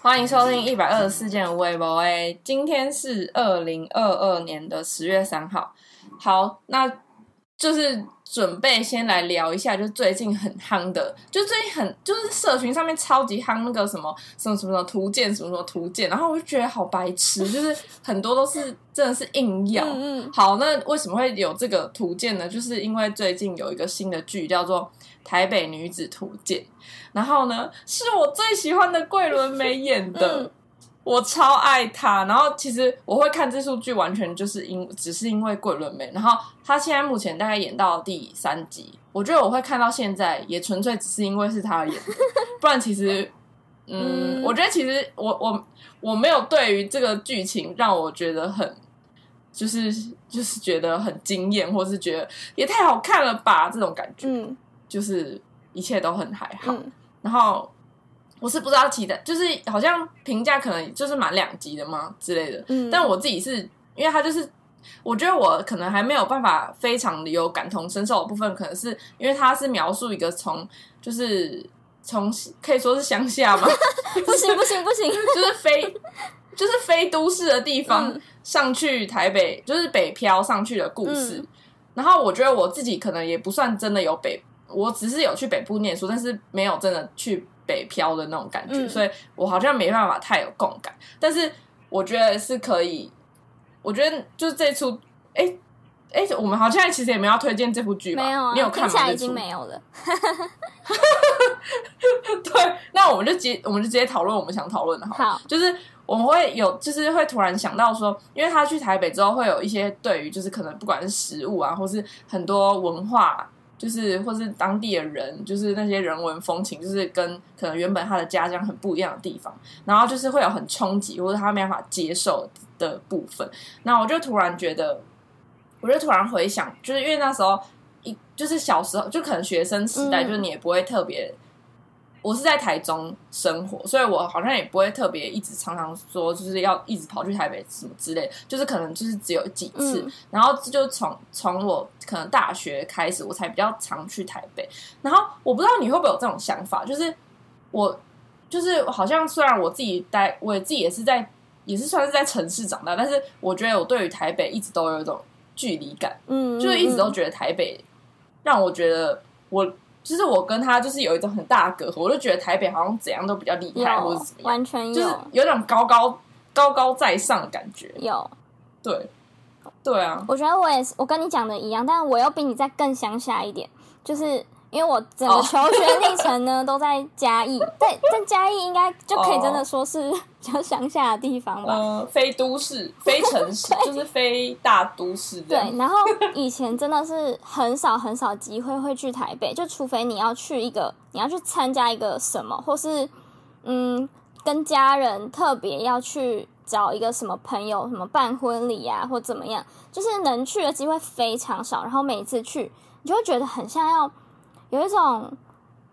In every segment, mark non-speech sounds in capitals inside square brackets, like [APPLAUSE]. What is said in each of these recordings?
欢迎收听一百二十四件微博诶，今天是二零二二年的十月三号。好，那就是准备先来聊一下，就最近很夯的，就最近很就是社群上面超级夯那个什么什么什么什么图鉴，什么什么图鉴，然后我就觉得好白痴，就是很多都是真的是硬要。嗯嗯，好，那为什么会有这个图鉴呢？就是因为最近有一个新的剧叫做《台北女子图鉴》，然后呢是我最喜欢的桂纶镁演的。嗯。我超爱她，然后其实我会看这出剧，完全就是因只是因为桂纶镁。然后她现在目前大概演到第三集，我觉得我会看到现在，也纯粹只是因为是她演的，[LAUGHS] 不然其实，嗯，嗯。我觉得其实我我我没有对于这个剧情让我觉得很，就是就是觉得很惊艳，或是觉得也太好看了吧这种感觉，嗯就是一切都很还好。嗯然后我是不知道期待，就是好像评价可能就是满两级的嘛之类的。嗯，但我自己是因为他就是，我觉得我可能还没有办法非常的有感同身受的部分，可能是因为他是描述一个从就是从可以说是乡下嘛，不行不行不行，[LAUGHS] 就是非就是非都市的地方、嗯上去台北，就是北漂上去的故事。嗯然后我觉得我自己可能也不算真的有北，我只是有去北部念书，但是没有真的去北漂的那种感觉，嗯所以我好像没办法太有共感。但是我觉得是可以，我觉得就是这出，哎哎，我们好像其实也没有要推荐这部剧吧？没有啊，你有看吗？听起来已经没有了。[LAUGHS] 对，那我们就接我们就直接讨论我们想讨论的。好，就是我们会有，就是会突然想到说，因为他去台北之后，会有一些对于就是可能不管是食物啊，或是很多文化，就是或是当地的人，就是那些人文风情，就是跟可能原本他的家乡很不一样的地方，然后就是会有很冲击或者他没办法接受的部分。那我就突然觉得，我就突然回想，就是因为那时候一就是小时候，就可能学生时代，嗯就是你也不会特别。我是在台中生活，所以我好像也不会特别一直常常说，就是要一直跑去台北什么之类，就是可能就是只有几次。嗯然后这就从从我可能大学开始，我才比较常去台北。然后我不知道你会不会有这种想法，就是我就是好像虽然我自己待，我也自己也是在也是算是在城市长大，但是我觉得我对于台北一直都有一种距离感。嗯，就是一直都嗯觉得台北让我觉得我就是我跟他就是有一种很大的隔阂，我就觉得台北好像怎样都比较厉害或者怎么样，完全就是有有种高高高高在上的感觉。有。对，对啊，我觉得我也是，我跟你讲的一样，但我又比你再更乡下一点，就是因为我整个哦求学历程呢、都在嘉义，[LAUGHS] 但但嘉义应该就可以真的说是比较乡下的地方吧。呃，非都市、非城市，[LAUGHS] 就是非大都市对，。然后以前真的是很少很少机会会去台北，就除非你要去一个，你要去参加一个什么，或是嗯，跟家人特别要去找一个什么朋友，什么办婚礼啊，或怎么样，就是能去的机会非常少。然后每一次去，你就会觉得很像要有一种，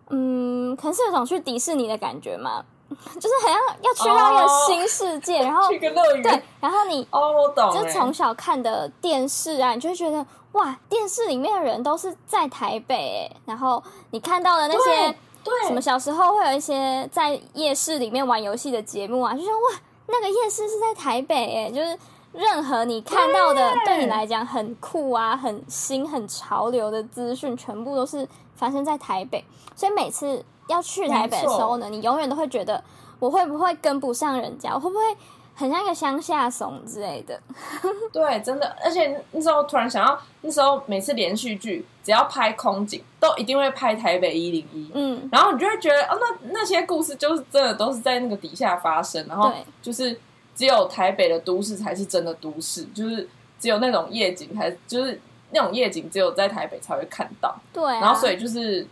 嗯，可能是有一种去迪士尼的感觉嘛，[LAUGHS] 就是好像要去到一个哦新世界，然后去个乐园。对，然后你哦，我懂欸。就从小看的电视啊，你就会觉得哇，电视里面的人都是在台北哎，然后你看到的那些对什么小时候会有一些在夜市里面玩游戏的节目啊，就像哇，那个夜市是在台北哎，就是任何你看到的对。对你来讲很酷啊、很新、很潮流的资讯，全部都是发生在台北，所以每次要去台北的时候呢，你永远都会觉得我会不会跟不上人家，我会不会很像一个乡下怂之类的。[LAUGHS] 对，真的，而且那时候突然想到，那时候每次连续剧只要拍空景，都一定会拍台北一零一。嗯，然后你就会觉得，哦，那那些故事就是真的都是在那个底下发生，然后就是只有台北的都市才是真的都市，就是只有那种夜景才就是那种夜景只有在台北才会看到，对、啊，然后所以就是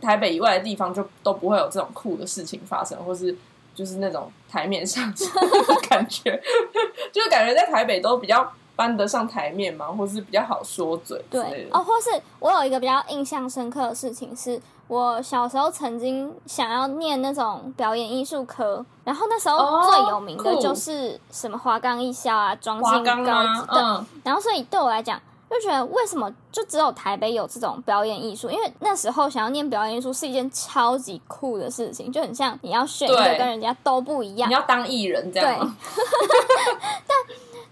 台北以外的地方就都不会有这种酷的事情发生，或是就是那种台面上的感觉，[LAUGHS] 就是感觉在台北都比较搬得上台面嘛，或是比较好说嘴之类的。对哦，或是我有一个比较印象深刻的事情是。我小时候曾经想要念那种表演艺术科，然后那时候哦最有名的就是什么华冈艺校啊、庄华敬高嗯，然后所以对我来讲，就觉得为什么就只有台北有这种表演艺术？因为那时候想要念表演艺术是一件超级酷的事情，就很像你要选一个跟人家都不一样你。要当艺人这样对，[LAUGHS] [LAUGHS] 但？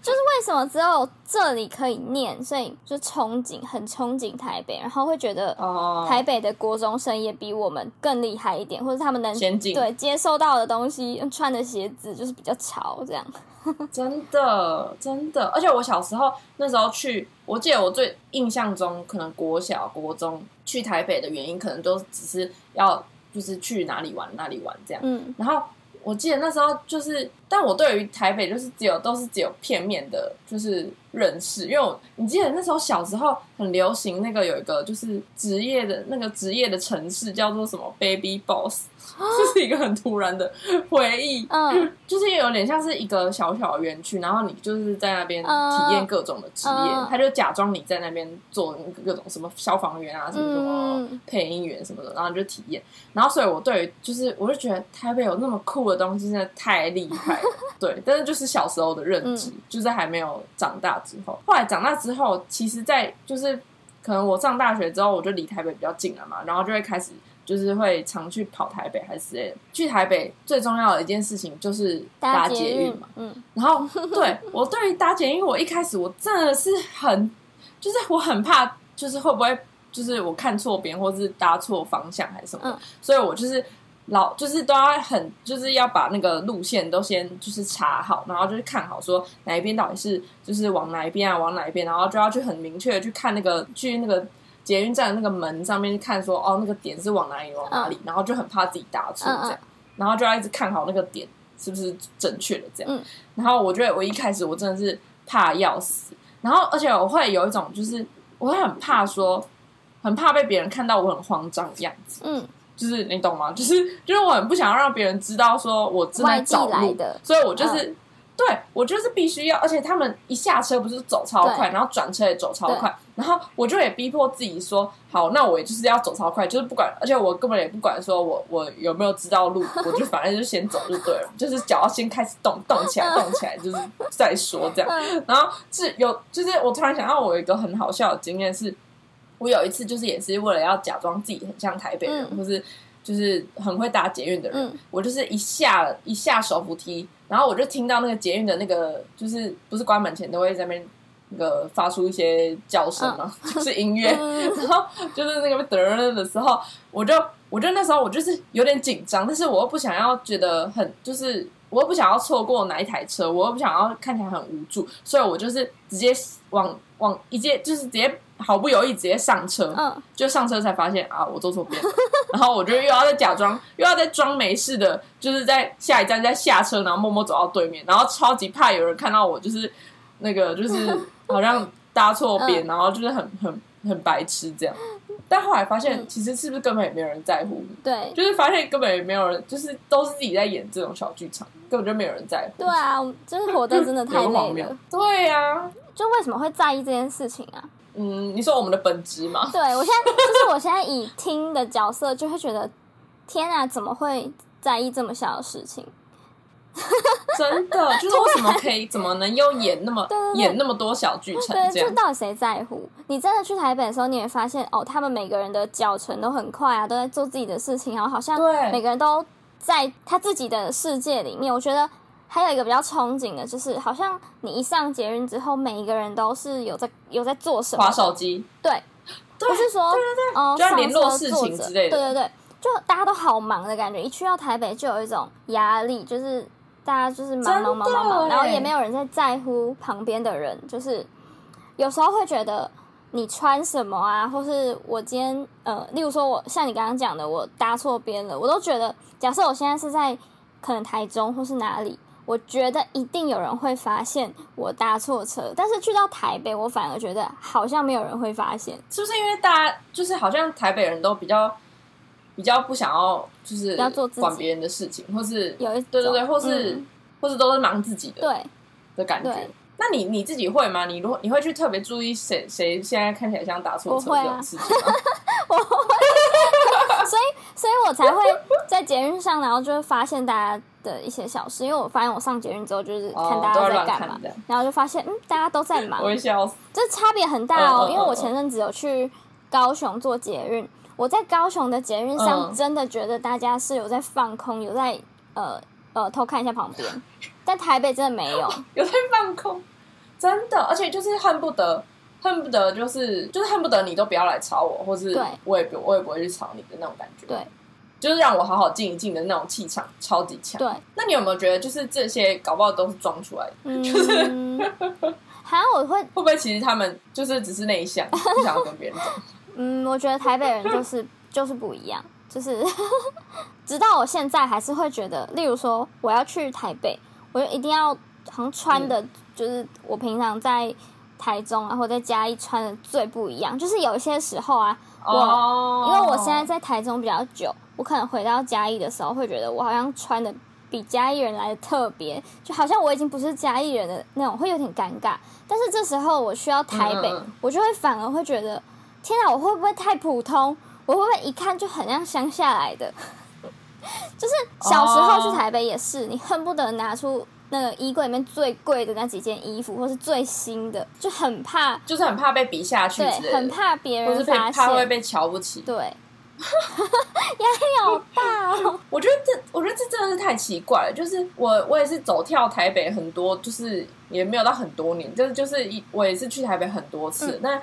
就是为什么只有这里可以念，所以就憧憬，很憧憬台北，然后会觉得哦，台北的国中生也比我们更厉害一点，或者他们能对接受到的东西，穿的鞋子就是比较潮这样。[LAUGHS] 真的真的，而且我小时候那时候去，我记得我最印象中，可能国小、国中去台北的原因，可能都只是要就是去哪里玩哪里玩这样。嗯。然后我记得那时候就是，但我对于台北就是只有都是只有片面的，就是认识，因为我你记得那时候小时候很流行那个有一个就是职业的那个职业的城市叫做什么？Baby Boss，这是一个很突然的回忆，嗯 [CLEARS THROAT] 就是有点像是一个小小的园区，然后你就是在那边嗯体验各种的职业，嗯他就假装你在那边做各种什么消防员啊，什么什么嗯配音员什么的，然后你就体验。然后所以我对于就是我就觉得台北有那么酷的东西，真的太厉害了。[LAUGHS] 对，但是就是小时候的认知，就是还没有长大之后。后来长大之后，其实，在就是可能我上大学之后，我就离台北比较近了嘛，然后就会开始。就是会常去跑台北还是之类的。去台北最重要的一件事情就是搭捷捷运嘛。嗯然后对我对于搭捷运，我一开始我真的是很，就是我很怕，就是会不会就是我看错边，或是搭错方向还是什么，嗯所以我就是老就是都要很就是要把那个路线都先就是查好，然后就是看好说哪一边到底是就是往哪一边啊，往哪一边，然后就要去很明确的去看那个去那个。捷运站那个门上面看说哦，那个点是往哪里往哪里，然后就很怕自己搭错这样，然后就要一直看好那个点是不是正确的这样。嗯。然后我觉得我一开始我真的是怕要死，然后而且我会有一种就是我会很怕说，很怕被别人看到我很慌张的样子，嗯，就是你懂吗？就是就是我很不想要让别人知道说我正在找路，的，所以我就是。对，我就是必须要，而且他们一下车不是走超快，然后转车也走超快，然后我就也逼迫自己说，好，那我也就是要走超快，就是不管，而且我根本也不管说我我有没有知道路，[LAUGHS] 我就反正就先走就对了，就是脚要先开始动动起来，动起来，就是再说这样。嗯。然后是有，就是我突然想到，我有一个很好笑的经验是，我有一次就是也是为了要假装自己很像台北人，嗯。或是就是很会搭捷运的人，嗯。我就是一下一下手扶梯，然后我就听到那个捷运的那个，就是不是关门前都会在那边那个发出一些叫声嘛，[LAUGHS] 就是音乐，嗯。然后就是那个嘚的时候，我就我就那时候我就是有点紧张，但是我又不想要觉得很就是。我又不想要错过哪一台车，我又不想要看起来很无助，所以我就是直接往往一接就是直接毫不犹豫直接上车，嗯。就上车才发现啊，我坐错边了，[LAUGHS] 然后我就又要再假装，又要再装没事的，就是在下一站再下车，然后默默走到对面，然后超级怕有人看到我，就是那个就是好像搭错边，[LAUGHS] 然后就是很很很白痴这样。但后来发现，嗯。其实是不是根本也没有人在乎。你，对。就是发现根本也没有人，就是都是自己在演这种小剧场，根本就没有人在乎。对啊，我就是活得真的太 [LAUGHS] 荒谬累了。对呀、就为什么会在意这件事情啊？嗯，你说我们的本质嘛，对我现在就是我现在以听的角色，就会觉得天啊，怎么会在意这么小的事情？[LAUGHS] 真的，就是为什么可以，怎么能又演那么演那么多小剧场对？就到底谁在乎？你真的去台北的时候，你会发现哦，他们每个人的脚程都很快啊，都在做自己的事情，然后好像每个人都在他自己的世界里面。我觉得还有一个比较憧憬的，就是好像你一上捷运之后，每一个人都是有在有在做什么划，手机，对，对不是说哦，就要上联络事情之类的。对对对，就大家都好忙的感觉，一去到台北就有一种压力，就是大家就是忙忙忙忙忙，欸然后也没有人在在乎旁边的人，就是有时候会觉得你穿什么啊，或是我今天呃，例如说我像你刚刚讲的，我搭错边了，我都觉得，假设我现在是在可能台中或是哪里。我觉得一定有人会发现我搭错车，但是去到台北，我反而觉得好像没有人会发现。是不是因为大家就是好像台北人都比较比较不想要就是要做自己管别人的事情，或是有一对对对，或是、嗯或是都是忙自己的对，的感觉。那你你自己会吗？你如果你会去特别注意谁谁现在看起来像搭错车这种事情吗？[LAUGHS] [LAUGHS] 所以，所以我才会在在捷运上，然后就会发现大家的一些小事，因为我发现我上捷运之后就是看大家哦都在干嘛，然后就发现嗯，大家都在忙我，笑死。这差别很大哦。因为我前阵子有去高雄做捷运，我在高雄的捷运上嗯真的觉得大家是有在放空，有在呃呃偷看一下旁边，但台北真的没有。[LAUGHS] 有在放空，真的，而且就是恨不得，恨不得就是就是恨不得你都不要来吵我，或是对我也不我也不会去吵你的那种感觉。对，就是让我好好静一静的那种气场超级强。对，那你有没有觉得，就是这些搞不好都是装出来的？嗯，[LAUGHS] 好像我会会不会其实他们就是只是内向，[LAUGHS] 不想要跟别人讲？嗯，我觉得台北人就是就是不一样，就是 [LAUGHS] 直到我现在还是会觉得，例如说我要去台北，我就一定要好像穿的，就是我平常在台中啊或者在嘉义穿的最不一样。就是有一些时候啊，我、哦因为我现在在台中比较久，我可能回到嘉义的时候会觉得我好像穿的比嘉义人来的特别，就好像我已经不是嘉义人的那种，会有点尴尬。但是这时候我需要台北，我就会反而会觉得，天哪，我会不会太普通？我会不会一看就很像乡下来的？[LAUGHS] 就是小时候去台北也是，你恨不得拿出那个衣柜里面最贵的那几件衣服，或是最新的，就很怕，就是很怕被比下去对，的，很怕别人发现，怕会被瞧不起。对，[LAUGHS] 压力好大哦。[LAUGHS] 我觉得这，我觉得这真的是太奇怪了。就是我，我也是走跳台北很多，就是也没有到很多年，就是就是一我也是去台北很多次，嗯但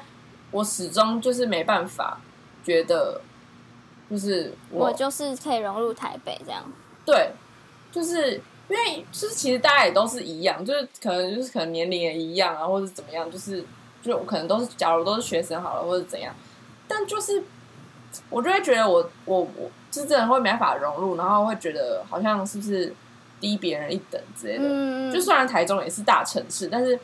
我始终就是没办法觉得，就是我我就是可以融入台北这样。对，就是因为就是其实大家也都是一样，就是可能就是可能年龄也一样啊，或者怎么样，就是就可能都是假如都是学生好了，或者怎样，但就是我就会觉得我我我就是真的会没办法融入，然后会觉得好像是不是低别人一等之类的。嗯，就虽然台中也是大城市，但是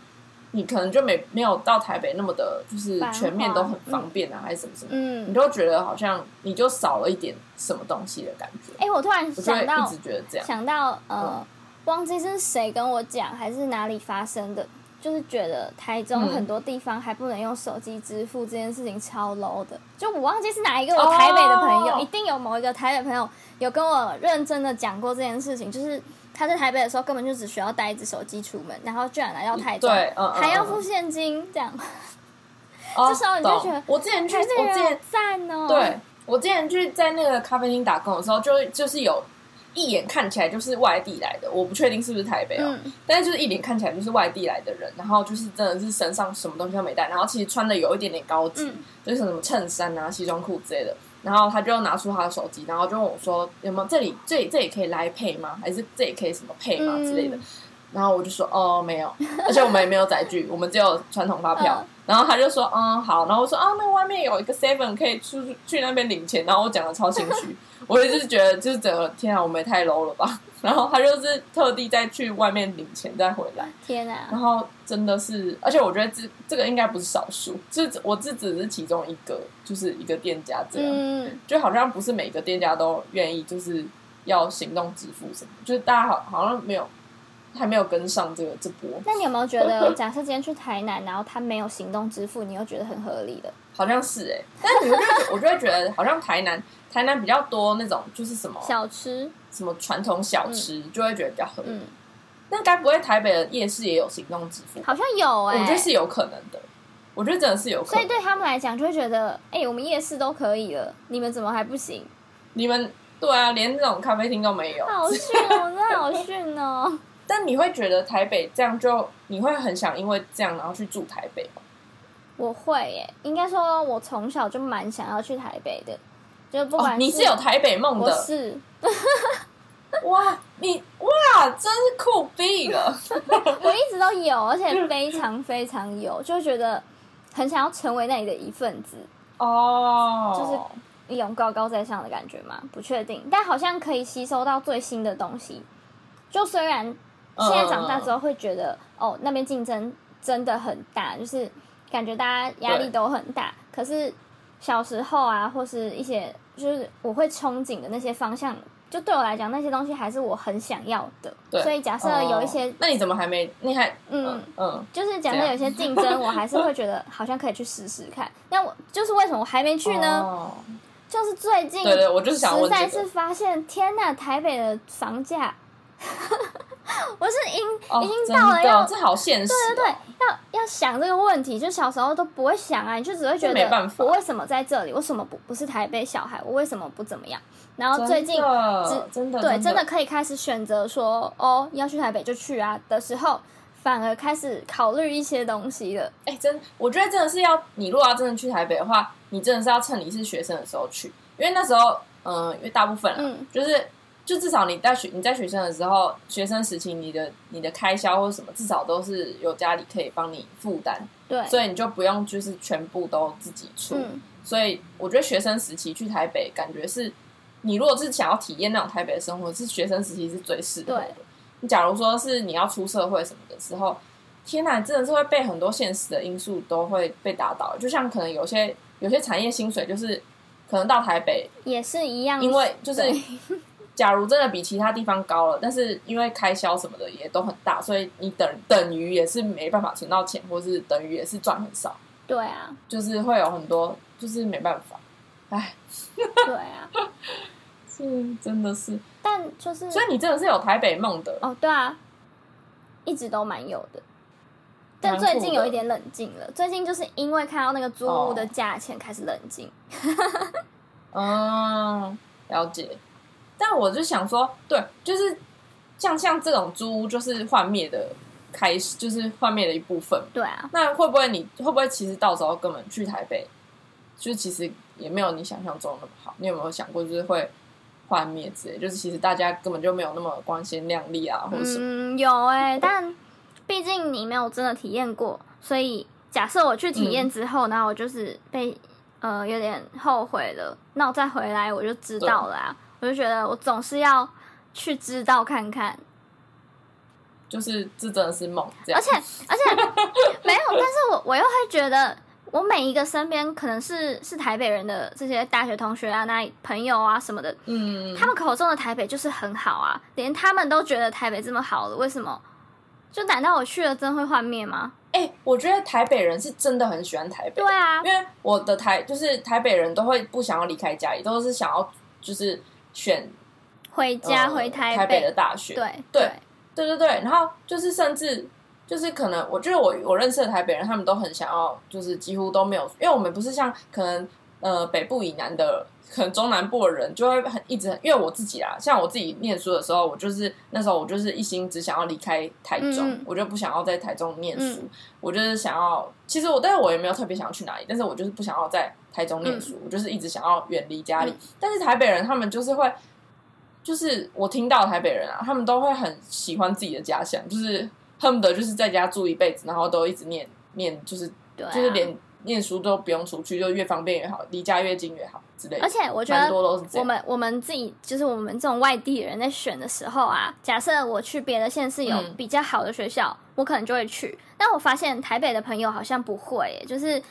你可能就没没有到台北那么的，就是全面都很方便啊，还是什么什么，你嗯，就觉得好像你就少了一点什么东西的感觉。哎、我突然想到一直觉得这样。想到呃，嗯忘记是谁跟我讲，还是哪里发生的，就是觉得台中嗯很多地方还不能用手机支付这件事情超 low 的。就我忘记是哪一个我台北的朋友，哦一定有某一个台北朋友有跟我认真的讲过这件事情，就是他在台北的时候根本就只需要带一只手机出门，然后居然来到台中，还要付现金，这样。哦这时候你就觉得我之前去，我之前赞哦。对我之前去在那个咖啡厅打工的时候，就就是有一眼看起来就是外地来的，我不确定是不是台北哦，嗯，但是就是一眼看起来就是外地来的人，然后就是真的是身上什么东西都没带，然后其实穿的有一点点高级，嗯。就是什么衬衫啊、西装裤之类的。然后他就拿出他的手机，然后就问我说：“有没有这里这里这里可以来配吗？还是这里可以什么配吗之类的？”嗯然后我就说：“哦，没有，而且我们也没有载具，我们只有传统发票。嗯然后他就说：“嗯，好。”然后我说：“啊，那外面有一个 seven 可以出去那边领钱。”然后我讲的超心虚，我就是觉得就是整个天啊，我们也太 low 了吧。[LAUGHS] 然后他就是特地再去外面领钱再回来。天啊、然后真的是，而且我觉得这这个应该不是少数，这我这只是其中一个，就是一个店家这样，嗯，就好像不是每个店家都愿意就是要行动支付什么，就是大家好好像没有还没有跟上这个这波，那你有没有觉得，假设今天去台南，然后他没有行动支付，你又觉得很合理的？好像是哎、但是你会觉我就会觉得好像台南台南比较多那种就是什么小吃？什么传统小吃，就会觉得比较合理。嗯，那该不会台北的夜市也有行动支付？好像有哎、我觉得是有可能的，我觉得真的是有可能。所以对他们来讲，就会觉得，哎、我们夜市都可以了，你们怎么还不行？你们对啊，连那种咖啡厅都没有。好逊哦，真的好逊哦。[LAUGHS] 但你会觉得台北这样就你会很想因为这样然后去住台北吗？我会耶，应该说，我从小就蛮想要去台北的，就不管哦，你是有台北梦我的是，[LAUGHS] 哇！你哇，真是酷毙了！[LAUGHS] 我一直都有，而且非常非常有，就觉得很想要成为那里的一份子。哦，就是一种高高在上的感觉嘛，不确定，但好像可以吸收到最新的东西。就虽然现在长大之后会觉得，哦，那边竞争真的很大，就是感觉大家压力都很大。可是小时候啊，或是一些就是我会憧憬的那些方向，就对我来讲，那些东西还是我很想要的。对所以假设有一些哦，那你怎么还没？你还嗯嗯嗯就是假设有些竞争，我还是会觉得好像可以去试试看。[LAUGHS] 那我就是为什么我还没去呢？哦就是最近，对对，我就是想实在是。发现，天呐，台北的房价，[LAUGHS] 我是已已经到了这好现实、哦。对对对，要要想这个问题，就小时候都不会想啊，你就只会觉这没办法得我为什么在这里，为什么不不是台北小孩，我为什么不怎么样？然后最近真的对真真的可以开始选择说，哦，要去台北就去啊的时候，反而开始考虑一些东西了。哎、真，我觉得真的是要你如果要真的去台北的话，你真的是要趁你是学生的时候去，因为那时候，嗯、因为大部分啊，嗯就是就至少你在学你在学生的时候，学生时期你的你的开销或者什么，至少都是有家里可以帮你负担，对，所以你就不用就是全部都自己出。嗯所以我觉得学生时期去台北，感觉是你如果是想要体验那种台北的生活，是学生时期是最适合的。你假如说是你要出社会什么的时候，天哪，真的是会被很多现实的因素都会被打倒。就像可能有些有些产业薪水就是可能到台北，也是一样，因为就是对假如真的比其他地方高了，但是因为开销什么的也都很大，所以你等等于也是没办法存到钱，或是等于也是赚很少，对啊，就是会有很多就是没办法，哎，对啊，[LAUGHS] 是真的是，但就是所以你真的是有台北梦的，哦，对啊，一直都蛮有的。但最近有一点冷静了，最近就是因为看到那个租屋的哦。价钱开始冷静。嗯，了解。但我就想说，对，就是像像这种租屋，就是幻灭的开始，就是幻灭的一部分。对啊，那会不会你会不会其实到时候根本去台北，就其实也没有你想象中那么好？你有没有想过，就是会幻灭之类？就是其实大家根本就没有那么光鲜亮丽啊，或者什么？嗯，有哎、但毕竟你没有真的体验过，所以假设我去体验之后，然后我就是被呃有点后悔了，那我再回来我就知道了啊。我就觉得我总是要去知道看看，就是这真的是梦。而且而且没有，但是我我又会觉得，我每一个身边可能是是台北人的这些大学同学啊、那朋友啊什么的，嗯，他们口中的台北就是很好啊，连他们都觉得台北这么好了，为什么？就难道我去了真会幻灭吗？哎、我觉得台北人是真的很喜欢台北，对啊，因为我的台就是台北人都会不想要离开家里，都是想要就是选回家、呃回台台北的大学，对对对。对对，然后就是甚至就是可能，我觉得我我认识的台北人，他们都很想要，就是几乎都没有，因为我们不是像可能呃北部以南的，可能中南部的人就会很一直很，因为我自己啊，像我自己念书的时候，我就是那时候我就是一心只想要离开台中，我就不想要在台中念书，嗯我就是想要，其实我但是我也没有特别想要去哪里，但是我就是不想要在台中念书，我就是一直想要远离家里。嗯但是台北人他们就是会，就是我听到台北人啊，他们都会很喜欢自己的家乡，就是恨不得就是在家住一辈子，然后都一直念念，就是、啊，就是连念书都不用出去，就越方便越好，离家越近越好之类的。而且我觉得。我们我们自己就是我们这种外地人在选的时候啊，假设我去别的县市有嗯比较好的学校，我可能就会去。但我发现台北的朋友好像不会耶，就是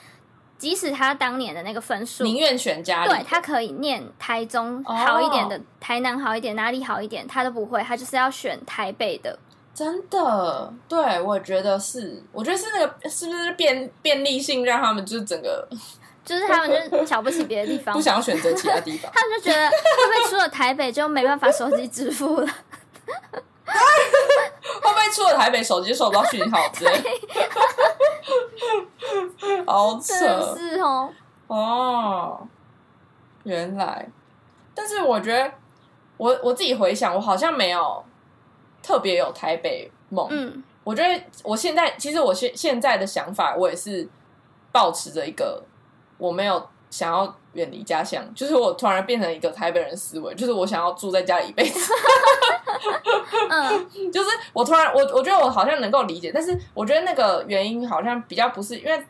即使他当年的那个分数，宁愿选家里，对他可以念台中哦好一点的，台南好一点，哪里好一点，他都不会，他就是要选台北的。真的，对我觉得是，我觉得是那个是不是便便利性让他们就是整个 [LAUGHS] 就是他们就是瞧不起别的地方不，想要选择其他地方。[LAUGHS] 他们就觉得会不会出了台北就没办法手机支付了？[LAUGHS] 会不会出了台北手机就收不到讯号之类的？好扯是哦，哦，原来。但是我觉得，我我自己回想，我好像没有特别有台北梦。嗯我觉得我现在其实我现现在的想法，我也是保持着一个我没有想要远离家乡，就是我突然变成一个台北人思维，就是我想要住在家里一辈子。嗯，[LAUGHS] 就是我突然我我觉得我好像能够理解，但是我觉得那个原因好像比较不是因为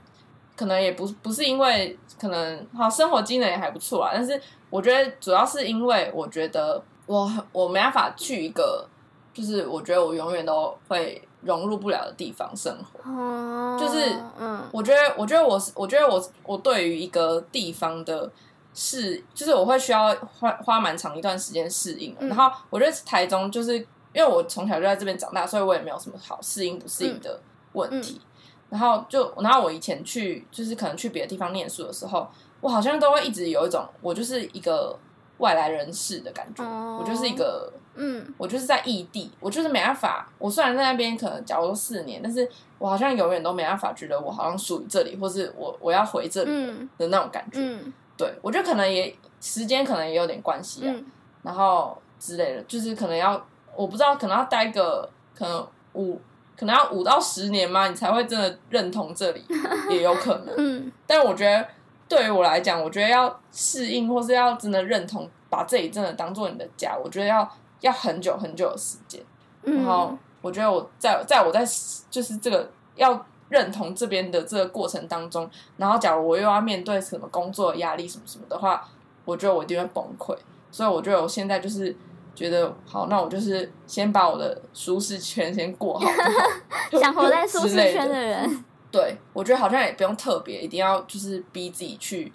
可能也不不是因为可能好生活机能也还不错啊，但是我觉得主要是因为我觉得我我没办法去一个就是我觉得我永远都会融入不了的地方生活。哦，就是嗯我觉得，我觉得我是，我觉得我我对于一个地方的适，就是我会需要花花蛮长一段时间适应。嗯然后我觉得台中就是因为我从小就在这边长大，所以我也没有什么好适应不适应的问题。然后就，然后我以前去就是可能去别的地方念书的时候，我好像都会一直有一种我就是一个外来人士的感觉，哦我就是一个嗯我就是在异地，我就是没办法。我虽然在那边可能假如说四年，但是我好像永远都没办法觉得我好像属于这里，或是我我要回这里嗯的那种感觉。嗯对我觉得可能也时间可能也有点关系啊，嗯然后之类的，就是可能要我不知道，可能要待个可能五，可能要五到十年嘛，你才会真的认同这里，[LAUGHS] 也有可能。嗯但我觉得对于我来讲，我觉得要适应或是要真的认同，把这里真的当做你的家，我觉得要要很久很久的时间。然后嗯我觉得我在在我在就是这个要认同这边的这个过程当中，然后假如我又要面对什么工作压力什么什么的话，我觉得我一定会崩溃。所以我觉得我现在就是觉得好，那我就是先把我的舒适圈先过好 [LAUGHS] 想活在舒适圈的的人，对，我觉得好像也不用特别，一定要就是逼自己去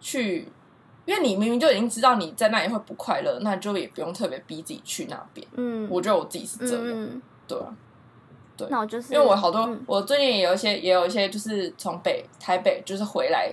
去，因为你明明就已经知道你在那里会不快乐，那就也不用特别逼自己去那边。嗯，我觉得我自己是这样，嗯，对啊，对那我就是因为我好多，嗯。我最近也有一些也有一些就是从北台北就是回来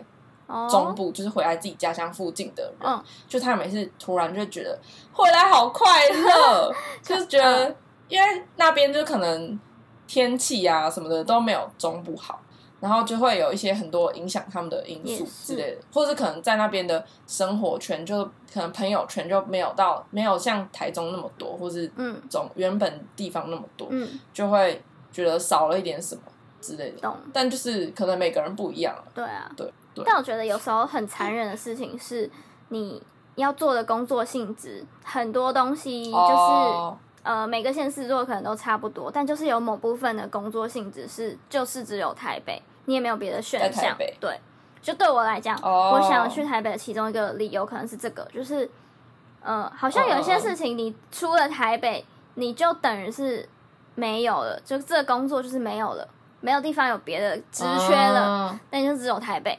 哦。中部，就是回来自己家乡附近的人，嗯。就他每次突然就觉得回来好快乐，[LAUGHS] 就是觉得嗯。因为那边就可能天气啊什么的都没有中部好，然后就会有一些很多影响他们的因素之类的，或是可能在那边的生活圈就可能朋友圈就没有到没有像台中那么多，或是嗯总原本地方那么多，嗯就会觉得少了一点什么之类的。懂。但就是可能每个人不一样了，对啊，对对但我觉得有时候很残忍的事情是，你要做的工作性质很多东西就是、哦呃每个县市做的可能都差不多，但就是有某部分的工作性质是就是只有台北，你也没有别的选项。对，就对我来讲，哦我想去台北的其中一个理由可能是这个，就是呃好像有一些事情你出了台北，你就等于是没有了，就这个工作就是没有了。没有地方有别的职缺了，那你就只有台北。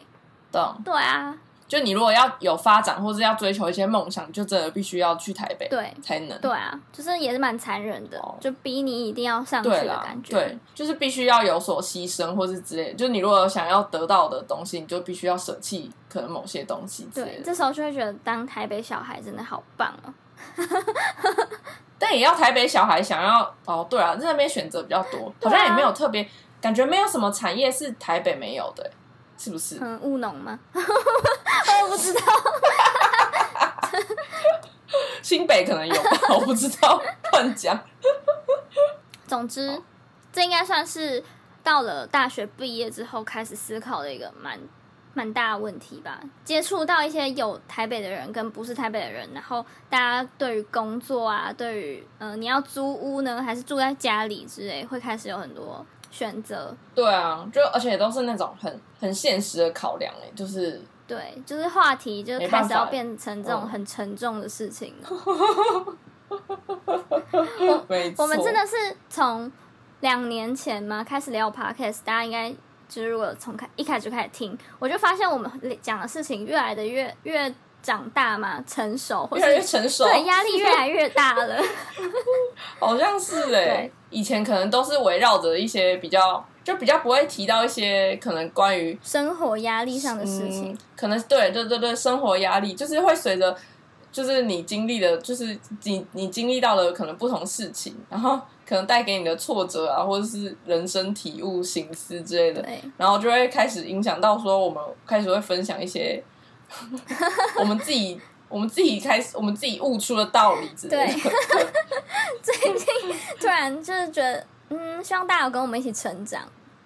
懂。对啊，就你如果要有发展，或是要追求一些梦想，就真的必须要去台北，对才能。对啊，就是也是蛮残忍的，哦就逼你一定要上去的感，觉。对，就是必须要有所牺牲，或是之类的。就你如果想要得到的东西，你就必须要舍弃可能某些东西对，的。这时候就会觉得当台北小孩真的好棒哦。[LAUGHS] 但也要台北小孩想要哦，对啊，在那边选择比较多，好像也没有特别，感觉没有什么产业是台北没有的、欸是不是？嗯，务农吗？[LAUGHS] 我不知道。[LAUGHS] 新北可能有吧，[LAUGHS] 我不知道，乱讲。总之，这应该算是到了大学毕业之后开始思考的一个蛮蛮大的问题吧。接触到一些有台北的人跟不是台北的人，然后大家对于工作啊，对于嗯、呃你要租屋呢，还是住在家里之类，会开始有很多选择。对啊，就而且都是那种很很现实的考量、欸，就是对，就是话题就开始要变成这种嗯很沉重的事情。[LAUGHS] 我们真的是从两年前嘛开始聊 podcast，大家应该就是如果从开一开始就开始听，我就发现我们讲的事情越来的越越长大嘛，成熟，或越来越成熟，对压力越来越大了。[LAUGHS] 好像是哎、对。以前可能都是围绕着一些比较，就比较不会提到一些可能关于生活压力上的事情，嗯，可能对对对对，生活压力就是会随着，就是你经历的，就是你你经历到的可能不同事情，然后可能带给你的挫折啊，或者是人生体悟、醒思之类的，对。然后就会开始影响到说，我们开始会分享一些我们自己。我们自己开始，我们自己悟出了道理之类的。最近突然就是觉得，嗯，希望大家有跟我们一起成长。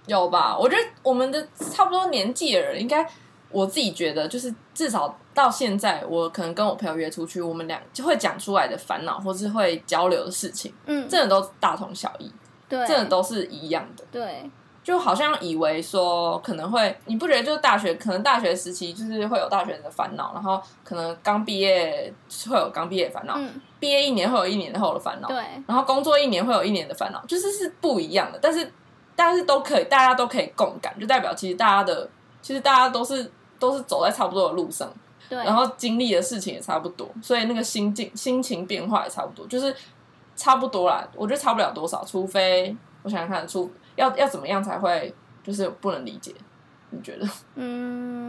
有吧？我觉得我们的差不多年纪的人，应该我自己觉得，就是至少到现在，我可能跟我朋友约出去，我们俩就会讲出来的烦恼，或是会交流的事情，嗯，真的都大同小异，对，真的都是一样的。对，就好像以为说可能会，你不觉得就是大学，可能大学时期就是会有大学的烦恼，然后可能刚毕业会有刚毕业的烦恼，嗯，毕业一年会有一年后的烦恼，对，然后工作一年会有一年的烦恼，就是是不一样的，但是但是都可以，大家都可以共感，就代表其实大家的，其实大家都是都是走在差不多的路上，对，然后经历的事情也差不多，所以那个心境心情变化也差不多，就是差不多啦。我觉得差不了多少，除非我想想看，除要要怎么样才会就是不能理解？你觉得？[LAUGHS] 嗯，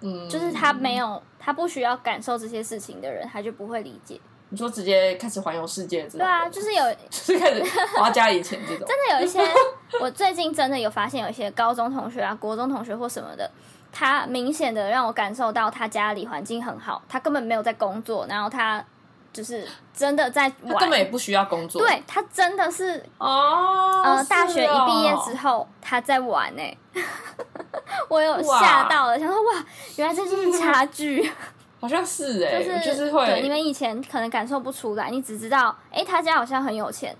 嗯，就是他没有，他不需要感受这些事情的人，他就不会理解。你说直接开始环游世界对啊，就是有 [LAUGHS] 就是开始花家里钱这种，真的有一些，[LAUGHS] 我最近真的有发现有一些高中同学啊、国中同学或什么的，他明显的让我感受到他家里环境很好，他根本没有在工作，然后他就是真的在玩，他根本也不需要工作。对他真的是哦，呃，是大学一毕业之哦，后他在玩呢、[LAUGHS] 我有吓到了，想说哇，原来这就是差距。[LAUGHS] 好像是哎，就是就是会，你会，们以前可能感受不出来，你只知道，哎、他家好像很有钱，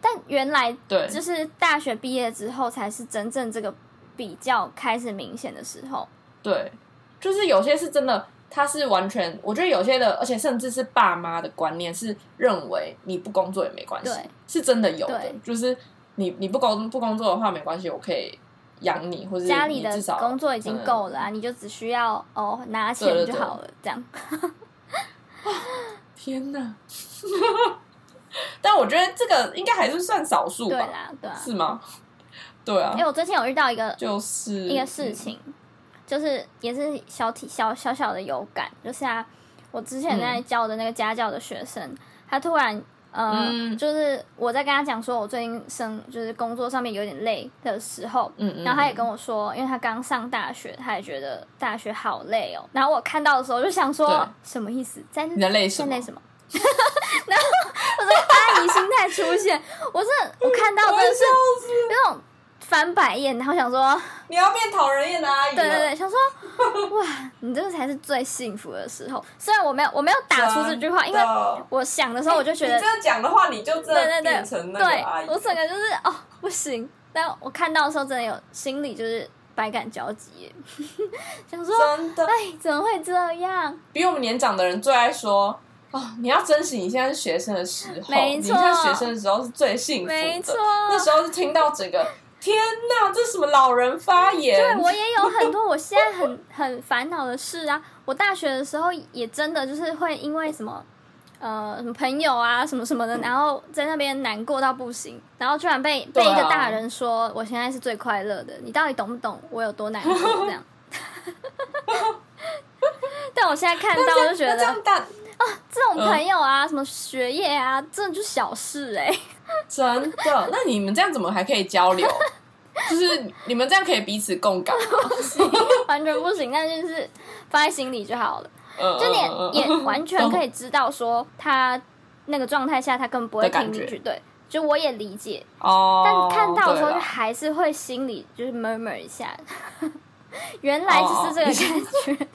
但原来对，就是大学毕业之后才是真正这个比较开始明显的时候。对，就是有些是真的，他是完全，我觉得有些的，而且甚至是爸妈的观念是认为你不工作也没关系，是真的有的，就是你你不工不工作的话没关系，我可以养你，或者家里的工作已经够了啊，你就只需要哦拿钱就好了，这样。天哪！[LAUGHS] 但我觉得这个应该还是算少数吧，对啦，对啊。是吗？对啊因为，我最近有遇到一个就是一个事情，就是也是小体小小小的有感，就是啊，我之前在教的那个家教的学生，他突然呃，嗯就是我在跟他讲说我最近生就是工作上面有点累的时候，嗯嗯，然后他也跟我说，因为他刚上大学，他也觉得大学好累哦。然后我看到的时候就想说，什么意思？在你在累什么在累？什么？[LAUGHS] 然后我这个阿姨心态出现，我是我看到真的是翻白眼，然后想说，你要变讨人厌的阿姨对对对，想说，[LAUGHS] 哇，你这个才是最幸福的时候。虽然我没有我没有打出这句话，因为我想的时候我就觉得你这样讲的话，你就真的变成那个阿姨。对，我整个就是哦不行，但我看到的时候真的有心里就是百感交集，[LAUGHS] 想说真的哎怎么会这样？比我们年长的人最爱说。哦，你要珍惜你现在是学生的时候，没错你现在学生的时候是最幸福的。没错那时候是听到整个天哪，这是什么老人发言？对我也有很多我现在很很烦恼的事啊。我大学的时候也真的就是会因为什么。呃，什么朋友啊，什么什么的，然后在那边难过到不行，然后居然被、啊 [LAUGHS] 被一个大人说我现在是最快乐的，你到底懂不懂我有多难过？这样。[LAUGHS] 但我现在看到我就觉得那这种朋友啊，什么学业啊，真的就小事哎、真的，那你们这样怎么还可以交流？[LAUGHS] 就是你们这样可以彼此共感吗，[LAUGHS] 完全不行。那就是放在心里就好了，嗯就你也完全可以知道说他那个状态下他根本不会听进去，对，就我也理解，哦，但看到的时候就还是会心里就是 murmur 一下，[LAUGHS] 原来就是这个感觉。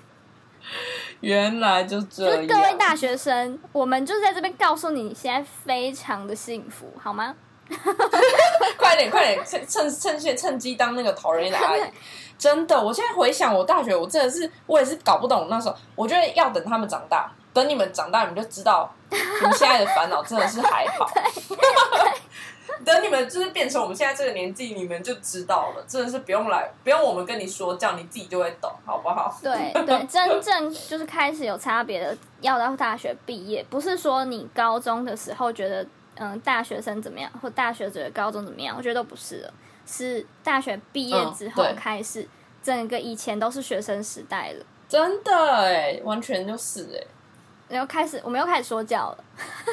原来就这就是样。各位大学生，我们就是在这边告诉你，你现在非常的幸福，好吗？[LAUGHS] 快点快点，趁趁趁现趁机当那个讨人厌的阿姨。[LAUGHS] 真的，我现在回想我大学，我真的是我也是搞不懂那时候。我觉得要等他们长大，等你们长大，你们就知道你们现在的烦恼真的是还好。[LAUGHS] 等你们就是变成我们现在这个年纪，你们就知道了，真的是不用来，不用我们跟你说，这样你自己就会懂，好不好？对对，真正就是开始有差别的，要到大学毕业，不是说你高中的时候觉得嗯大学生怎么样，或大学觉得高中怎么样，我觉得都不是了，是大学毕业之后开始，整个以前都是学生时代了，真的哎，完全就是哎。然后开始我们又开始说教了，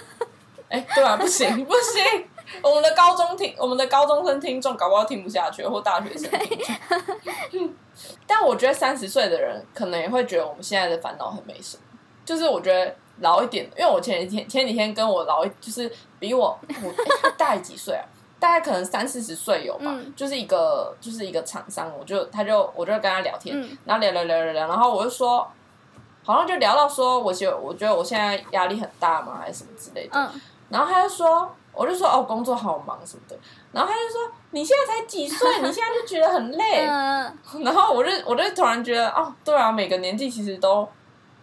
[LAUGHS] 哎、对啊，不行不行，[LAUGHS] 我们的高中听，我们的高中生听众搞不好听不下去，或大学生听众。[LAUGHS] 但我觉得三十岁的人可能也会觉得我们现在的烦恼很没什么，就是我觉得老一点，因为我前几天前几天跟我老一，就是比我我、哎他大几岁啊？[LAUGHS] 大概可能三四十岁有吧，嗯。就是一个就是一个厂商，我就他就我就跟他聊天，嗯。然后聊聊聊聊聊，然后我就说，好像就聊到说，我觉我觉得我现在压力很大嘛，还是什么之类的，嗯，然后他就说，我就说哦，工作好忙什么的。然后他就说，你现在才几岁，你现在就觉得很累。嗯，[LAUGHS] 然后我就我就突然觉得，哦，对啊，每个年纪其实都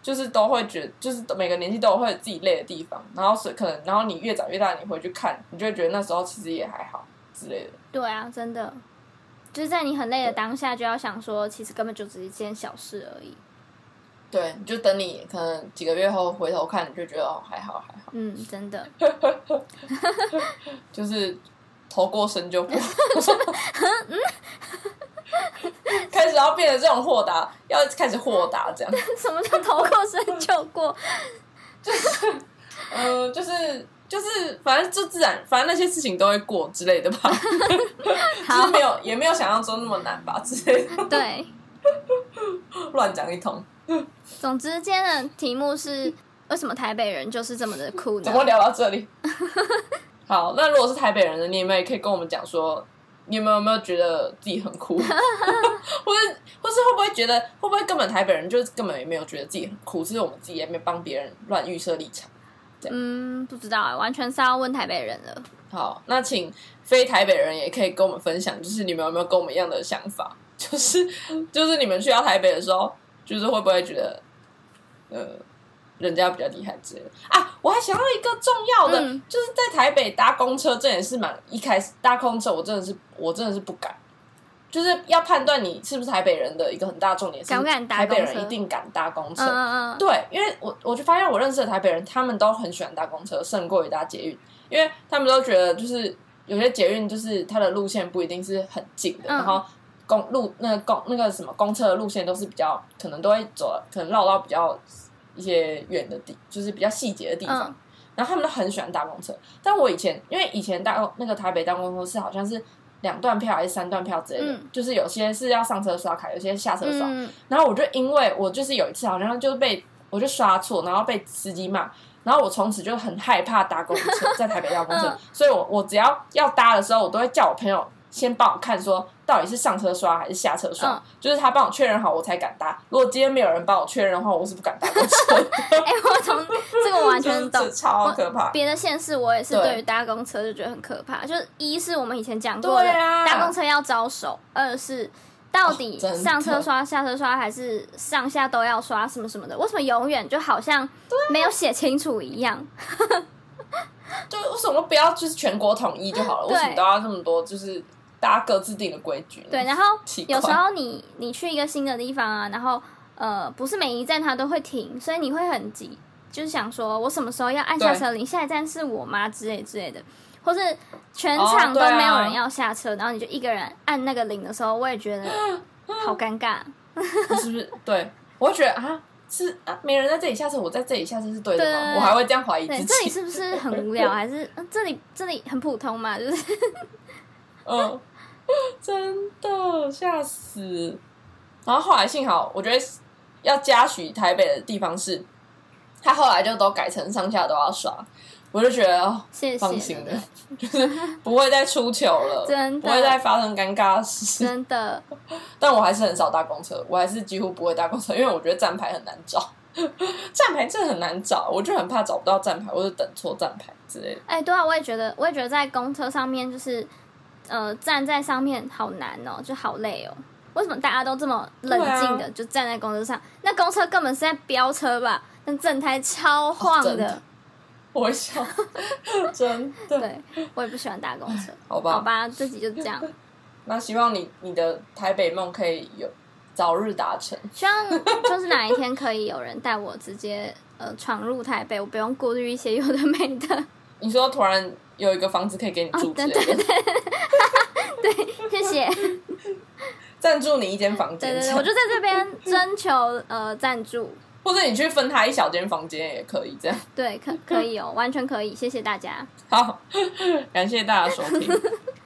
就是都会觉得，就是每个年纪都有会有自己累的地方。然后是可能，然后你越长越大，你回去看，你就会觉得那时候其实也还好之类的。对啊，真的，就是在你很累的当下，就要想说，其实根本就只是一件小事而已。对，你就等你可能几个月后回头看，你就觉得哦，还好还好，嗯，真的，[LAUGHS] 就是头过身就过。[LAUGHS] 开始要变得这种豁达，要开始豁达这样。[LAUGHS] 什么叫头过身就过？就是呃，就是就是，反正就自然，反正那些事情都会过之类的吧。就是没有，也没有想象中那么难吧之类的，对，乱讲一通。[LAUGHS] 总之今天的题目是为什么台北人就是这么的酷呢怎？么聊到这里？[LAUGHS] 好，那如果是台北人的，你们也可以跟我们讲说，你们有没有觉得自己很酷，[LAUGHS] 或者或是会不会觉得，会不会根本台北人就是根本也没有觉得自己很酷，是我们自己也没有帮别人乱预设立场。嗯，不知道欸，完全是要问台北人了。好，那请非台北人也可以跟我们分享，就是你们有没有跟我们一样的想法？就是就是你们去到台北的时候，就是会不会觉得，呃，人家比较厉害之类的啊？我还想到一个重要的，嗯就是在台北搭公车，这也是蛮一开始搭公车，我真的是我真的是不敢。就是要判断你是不是台北人的一个很大重点是，敢不敢搭台北人一定敢搭公车。嗯嗯嗯，对，因为我我就发现我认识的台北人，他们都很喜欢搭公车，胜过于搭捷运，因为他们都觉得就是有些捷运就是它的路线不一定是很近的，嗯然后公路那个公那个什么公车的路线都是比较可能都会走，可能绕到比较一些远的地，就是比较细节的地方。嗯然后他们都很喜欢搭公车，但我以前因为以前搭那个台北搭公车是好像是两段票还是三段票之类的，嗯就是有些是要上车刷卡，有些下车刷。嗯，然后我就因为我就是有一次好像就是被我就刷错，然后被司机骂，然后我从此就很害怕搭公车，在台北搭公车，嗯所以我我只要要搭的时候，我都会叫我朋友先帮我看说到底是上车刷还是下车刷，嗯就是他帮我确认好我才敢搭。如果今天没有人帮我确认的话，我是不敢搭公车的，[LAUGHS] 哎、我从这个我完全懂就是。[LAUGHS] 超可怕。别的县市我也是对对于搭公车就觉得很可怕，就是一是我们以前讲过的，搭公车要招手；二是到底上车刷、下车刷还是上下都要刷什么什么的，为什么永远就好像没有写清楚一样？[LAUGHS] 就为什么不要就是全国统一就好了？对为什么都要这么多就是大家各自定的规矩呢？对，然后有时候你你去一个新的地方啊，然后呃不是每一站它都会停，所以你会很急，就是想说我什么时候要按下对车铃，下一站是我吗之类之类的，或是全哦场都没有人要下车，然后你就一个人按那个铃的时候，我也觉得好尴尬。[LAUGHS] 是不是？对，我会觉得啊，是啊，没人在这里下车，我在这里下车是对的吗？对我还会这样怀疑自己这里。是不是很无聊？[LAUGHS] 还是、呃这里这里很普通嘛？就是嗯，[LAUGHS] 真的吓死。然后后来幸好，我觉得要嘉许台北的地方是，他后来就都改成上下都要刷，我就觉得哦，谢谢放心对了，就是不会再出糗了，真 [LAUGHS] 的不会再发生尴尬的事。真的 [LAUGHS] 但我还是很少搭公车，我还是几乎不会搭公车，因为我觉得站牌很难找，站牌真的很难找，我就很怕找不到站牌，或者等错站牌之类的。哎、对啊，我也觉得，我也觉得在公车上面就是，呃，站在上面好难哦，就好累哦。为什么大家都这么冷静的、对就站在公车上？那公车根本是在飙车吧？那整台超晃的。哦 [LAUGHS] 我会笑，真的。[LAUGHS] 对，我也不喜欢搭公车。好吧，好吧，自己就这样。[LAUGHS] 那希望你你的台北梦可以有早日达成。希望就是哪一天可以有人带我直接呃闯入台北，我不用顾虑一些有的没的。你说突然有一个房子可以给你住之对对，[LAUGHS] 对，谢谢。赞助你一间房间，对对对，我就在这边征求呃赞助。或者你去分他一小间房间也可以，这样对，可可以哦，完全可以，谢谢大家。好，[LAUGHS] 感谢大家收听。[LAUGHS]